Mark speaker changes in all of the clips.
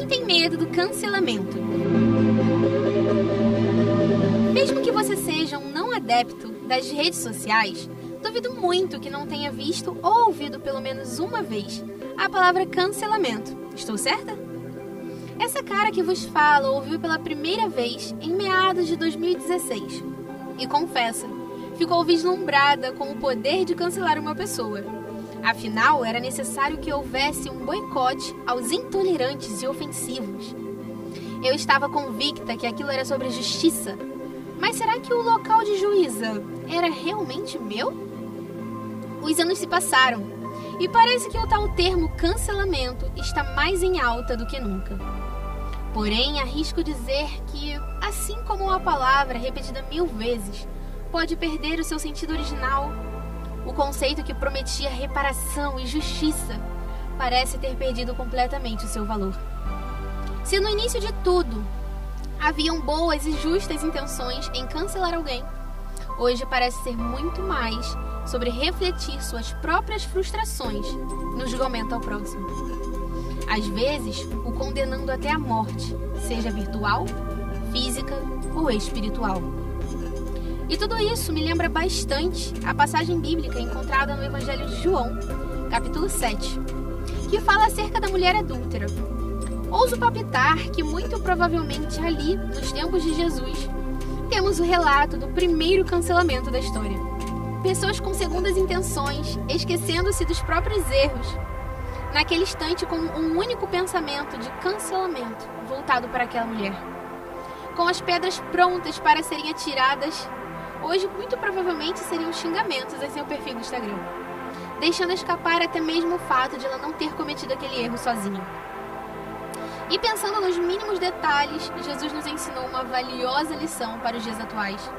Speaker 1: Quem tem medo do cancelamento? Mesmo que você seja um não adepto das redes sociais, duvido muito que não tenha visto ou ouvido pelo menos uma vez a palavra cancelamento. Estou certa? Essa cara que vos fala ouviu pela primeira vez em meados de 2016 e confessa, ficou vislumbrada com o poder de cancelar uma pessoa. Afinal, era necessário que houvesse um boicote aos intolerantes e ofensivos. Eu estava convicta que aquilo era sobre justiça. Mas será que o local de juíza era realmente meu? Os anos se passaram e parece que o tal termo cancelamento está mais em alta do que nunca. Porém, arrisco dizer que, assim como uma palavra repetida mil vezes pode perder o seu sentido original, o conceito que prometia reparação e justiça parece ter perdido completamente o seu valor. Se no início de tudo haviam boas e justas intenções em cancelar alguém, hoje parece ser muito mais sobre refletir suas próprias frustrações no julgamento ao próximo às vezes o condenando até a morte, seja virtual, física ou espiritual. E tudo isso me lembra bastante a passagem bíblica encontrada no Evangelho de João, capítulo 7, que fala acerca da mulher adúltera. Ouso palpitar que muito provavelmente ali, nos tempos de Jesus, temos o relato do primeiro cancelamento da história. Pessoas com segundas intenções, esquecendo-se dos próprios erros, naquele instante com um único pensamento de cancelamento voltado para aquela mulher. Com as pedras prontas para serem atiradas, hoje muito provavelmente seriam xingamentos em seu perfil do Instagram, deixando escapar até mesmo o fato de ela não ter cometido aquele erro sozinha. E pensando nos mínimos detalhes, Jesus nos ensinou uma valiosa lição para os dias atuais.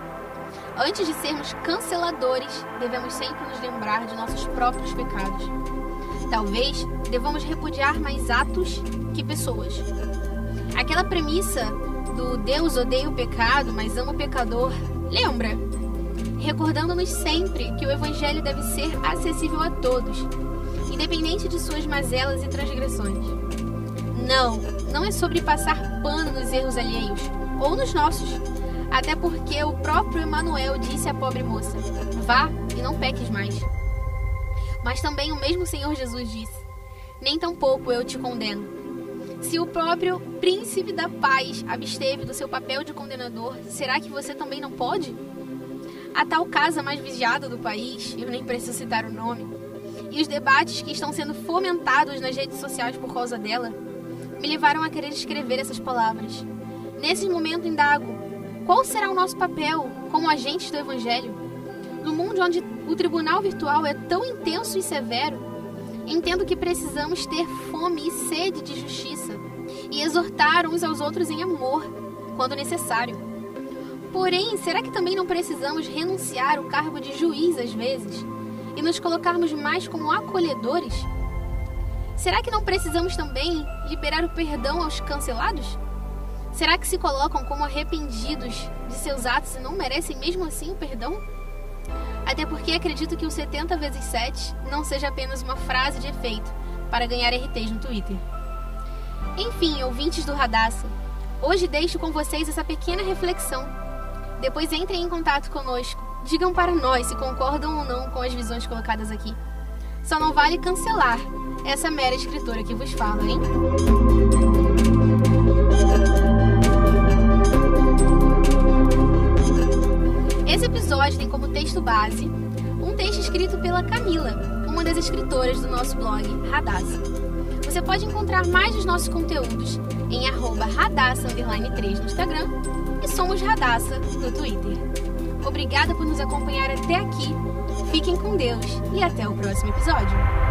Speaker 1: Antes de sermos canceladores, devemos sempre nos lembrar de nossos próprios pecados Talvez devamos repudiar mais atos que pessoas. Aquela premissa do Deus odeia o pecado, mas ama o pecador, lembra? Recordando-nos sempre que o Evangelho deve ser acessível a todos, independente de suas mazelas e transgressões. Não, não é sobre passar pano nos erros alheios, ou nos nossos. Até porque o próprio Emanuel disse à pobre moça: Vá e não peques mais. Mas também o mesmo Senhor Jesus disse: Nem tampouco eu te condeno. Se o próprio príncipe da paz absteve do seu papel de condenador, será que você também não pode? A tal casa mais vigiada do país, eu nem preciso citar o nome, e os debates que estão sendo fomentados nas redes sociais por causa dela, me levaram a querer escrever essas palavras. Nesse momento indago, qual será o nosso papel como agentes do Evangelho? No mundo onde o tribunal virtual é tão intenso e severo, entendo que precisamos ter fome e sede de justiça e exortar uns aos outros em amor, quando necessário. Porém, será que também não precisamos renunciar o cargo de juiz às vezes e nos colocarmos mais como acolhedores? Será que não precisamos também liberar o perdão aos cancelados? Será que se colocam como arrependidos de seus atos e não merecem mesmo assim o perdão? Até porque acredito que o 70 vezes 7 não seja apenas uma frase de efeito para ganhar RTs no Twitter. Enfim, ouvintes do Radassa, hoje deixo com vocês essa pequena reflexão. Depois entrem em contato conosco, digam para nós se concordam ou não com as visões colocadas aqui. Só não vale cancelar essa mera escritora que vos fala, hein? Esse episódio tem como texto base um texto escrito pela Camila, uma das escritoras do nosso blog Radassa. Você pode encontrar mais dos nossos conteúdos em radassa3 no Instagram e somos Radassa no Twitter. Obrigada por nos acompanhar até aqui. Fiquem com Deus e até o próximo episódio.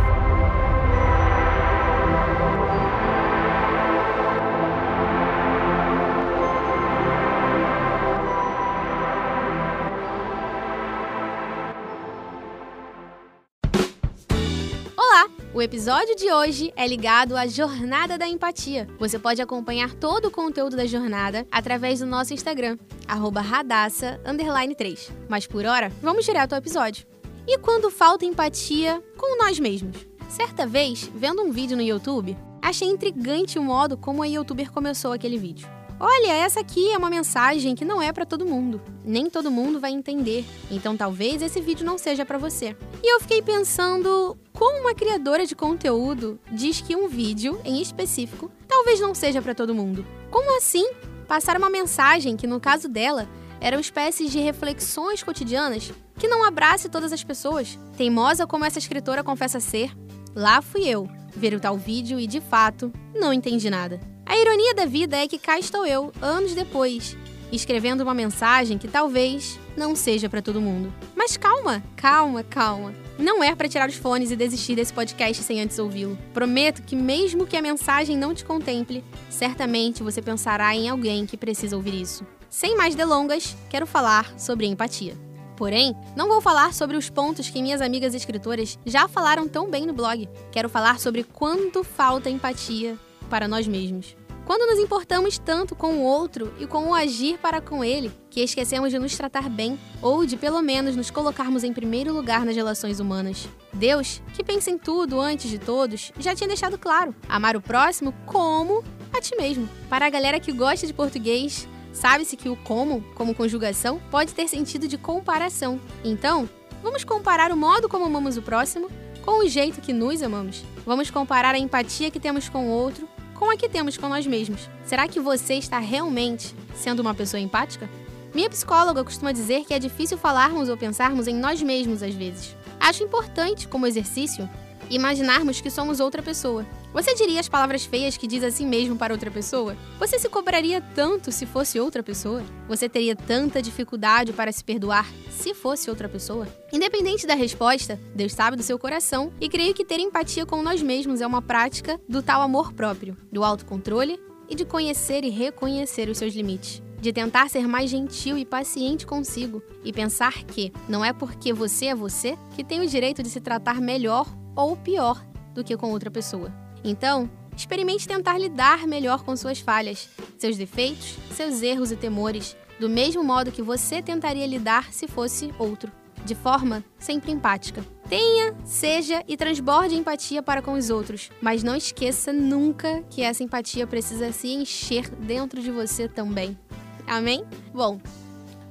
Speaker 1: O episódio de hoje é ligado à Jornada da Empatia. Você pode acompanhar todo o conteúdo da jornada através do nosso Instagram, radassa_3. Mas por hora, vamos direto ao episódio. E quando falta empatia com nós mesmos? Certa vez, vendo um vídeo no YouTube, Achei intrigante o modo como a youtuber começou aquele vídeo. Olha, essa aqui é uma mensagem que não é para todo mundo. Nem todo mundo vai entender. Então talvez esse vídeo não seja para você. E eu fiquei pensando como uma criadora de conteúdo diz que um vídeo em específico talvez não seja para todo mundo. Como assim? Passar uma mensagem que no caso dela eram espécies de reflexões cotidianas que não abrace todas as pessoas. Teimosa como essa escritora confessa ser, lá fui eu ver o tal vídeo e de fato não entendi nada. A ironia da vida é que cá estou eu, anos depois, escrevendo uma mensagem que talvez não seja para todo mundo. Mas calma, calma, calma. Não é para tirar os fones e desistir desse podcast sem antes ouvi-lo. Prometo que, mesmo que a mensagem não te contemple, certamente você pensará em alguém que precisa ouvir isso. Sem mais delongas, quero falar sobre empatia. Porém, não vou falar sobre os pontos que minhas amigas escritoras já falaram tão bem no blog. Quero falar sobre quanto falta empatia para nós mesmos. Quando nos importamos tanto com o outro e com o agir para com ele, que esquecemos de nos tratar bem ou de pelo menos nos colocarmos em primeiro lugar nas relações humanas. Deus, que pensa em tudo antes de todos, já tinha deixado claro: amar o próximo como a ti mesmo. Para a galera que gosta de português, sabe-se que o como, como conjugação, pode ter sentido de comparação. Então, vamos comparar o modo como amamos o próximo com o jeito que nos amamos. Vamos comparar a empatia que temos com o outro com a que temos com nós mesmos. Será que você está realmente sendo uma pessoa empática? Minha psicóloga costuma dizer que é difícil falarmos ou pensarmos em nós mesmos às vezes. Acho importante, como exercício, imaginarmos que somos outra pessoa. Você diria as palavras feias que diz assim mesmo para outra pessoa? Você se cobraria tanto se fosse outra pessoa? Você teria tanta dificuldade para se perdoar se fosse outra pessoa? Independente da resposta, Deus sabe do seu coração e creio que ter empatia com nós mesmos é uma prática do tal amor próprio, do autocontrole e de conhecer e reconhecer os seus limites de tentar ser mais gentil e paciente consigo e pensar que não é porque você é você que tem o direito de se tratar melhor ou pior do que com outra pessoa. Então, experimente tentar lidar melhor com suas falhas, seus defeitos, seus erros e temores, do mesmo modo que você tentaria lidar se fosse outro, de forma sempre empática. Tenha, seja e transborde empatia para com os outros, mas não esqueça nunca que essa empatia precisa se encher dentro de você também. Amém? Bom,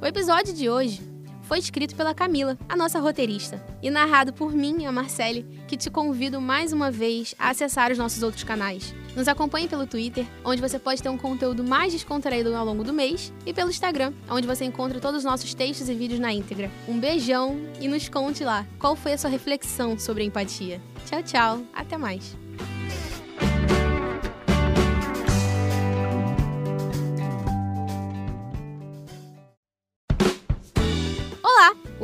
Speaker 1: o episódio de hoje foi escrito pela Camila, a nossa roteirista, e narrado por mim, a Marcele, que te convido mais uma vez a acessar os nossos outros canais. Nos acompanhe pelo Twitter, onde você pode ter um conteúdo mais descontraído ao longo do mês, e pelo Instagram, onde você encontra todos os nossos textos e vídeos na íntegra. Um beijão e nos conte lá qual foi a sua reflexão sobre a empatia. Tchau, tchau, até mais.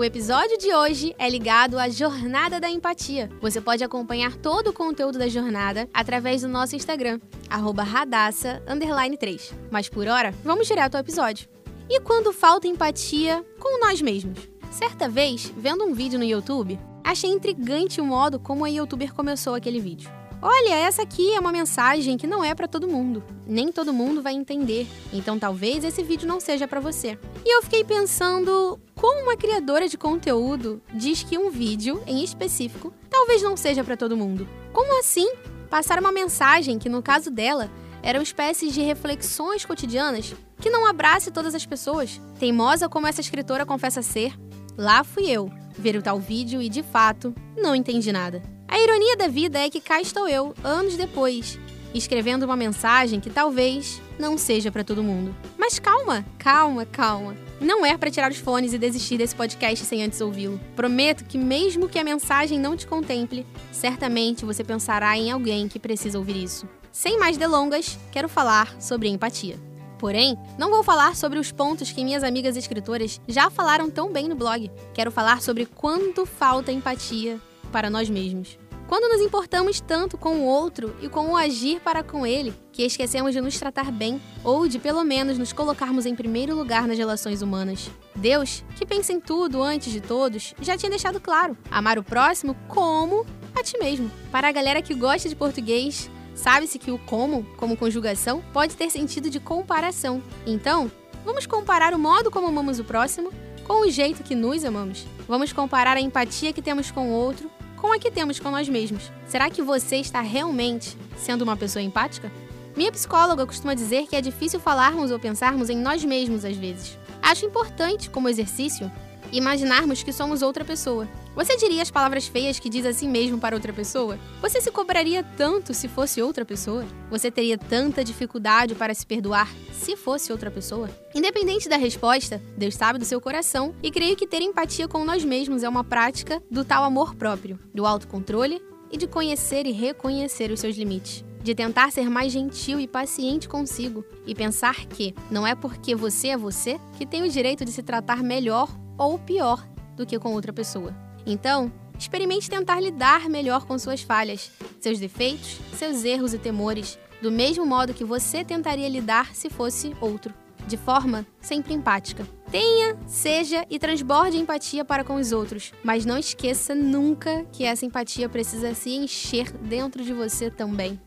Speaker 1: Episódio de hoje é ligado à Jornada da Empatia. Você pode acompanhar todo o conteúdo da jornada através do nosso Instagram, radassa_3. Mas por hora, vamos direto ao episódio. E quando falta empatia com nós mesmos? Certa vez, vendo um vídeo no YouTube, achei intrigante o modo como a youtuber começou aquele vídeo. Olha, essa aqui é uma mensagem que não é para todo mundo. Nem todo mundo vai entender. Então talvez esse vídeo não seja para você. E eu fiquei pensando como uma criadora de conteúdo diz que um vídeo em específico talvez não seja para todo mundo. Como assim? Passar uma mensagem que no caso dela eram espécies de reflexões cotidianas que não abrace todas as pessoas. Teimosa como essa escritora confessa ser, lá fui eu ver o tal vídeo e de fato não entendi nada. A ironia da vida é que cá estou eu, anos depois, escrevendo uma mensagem que talvez não seja para todo mundo. Mas calma, calma, calma. Não é para tirar os fones e desistir desse podcast sem antes ouvi-lo. Prometo que, mesmo que a mensagem não te contemple, certamente você pensará em alguém que precisa ouvir isso. Sem mais delongas, quero falar sobre empatia. Porém, não vou falar sobre os pontos que minhas amigas escritoras já falaram tão bem no blog. Quero falar sobre quanto falta empatia para nós mesmos. Quando nos importamos tanto com o outro e com o agir para com ele, que esquecemos de nos tratar bem ou de pelo menos nos colocarmos em primeiro lugar nas relações humanas. Deus, que pensa em tudo antes de todos, já tinha deixado claro: amar o próximo como a ti mesmo. Para a galera que gosta de português, sabe-se que o como, como conjugação, pode ter sentido de comparação. Então, vamos comparar o modo como amamos o próximo com o jeito que nos amamos. Vamos comparar a empatia que temos com o outro com a que temos com nós mesmos. Será que você está realmente sendo uma pessoa empática? Minha psicóloga costuma dizer que é difícil falarmos ou pensarmos em nós mesmos às vezes. Acho importante, como exercício, imaginarmos que somos outra pessoa. Você diria as palavras feias que diz assim mesmo para outra pessoa? Você se cobraria tanto se fosse outra pessoa? Você teria tanta dificuldade para se perdoar se fosse outra pessoa? Independente da resposta, Deus sabe do seu coração e creio que ter empatia com nós mesmos é uma prática do tal amor próprio, do autocontrole e de conhecer e reconhecer os seus limites de tentar ser mais gentil e paciente consigo e pensar que não é porque você é você que tem o direito de se tratar melhor ou pior do que com outra pessoa. Então, experimente tentar lidar melhor com suas falhas, seus defeitos, seus erros e temores, do mesmo modo que você tentaria lidar se fosse outro, de forma sempre empática. Tenha, seja e transborde empatia para com os outros, mas não esqueça nunca que essa empatia precisa se encher dentro de você também.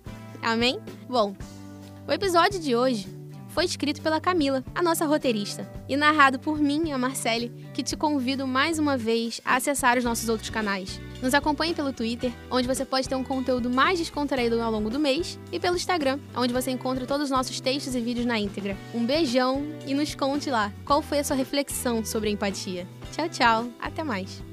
Speaker 1: Amém? Bom, o episódio de hoje foi escrito pela Camila, a nossa roteirista, e narrado por mim, a Marcele, que te convido mais uma vez a acessar os nossos outros canais. Nos acompanhe pelo Twitter, onde você pode ter um conteúdo mais descontraído ao longo do mês, e pelo Instagram, onde você encontra todos os nossos textos e vídeos na íntegra. Um beijão e nos conte lá qual foi a sua reflexão sobre empatia. Tchau, tchau, até mais.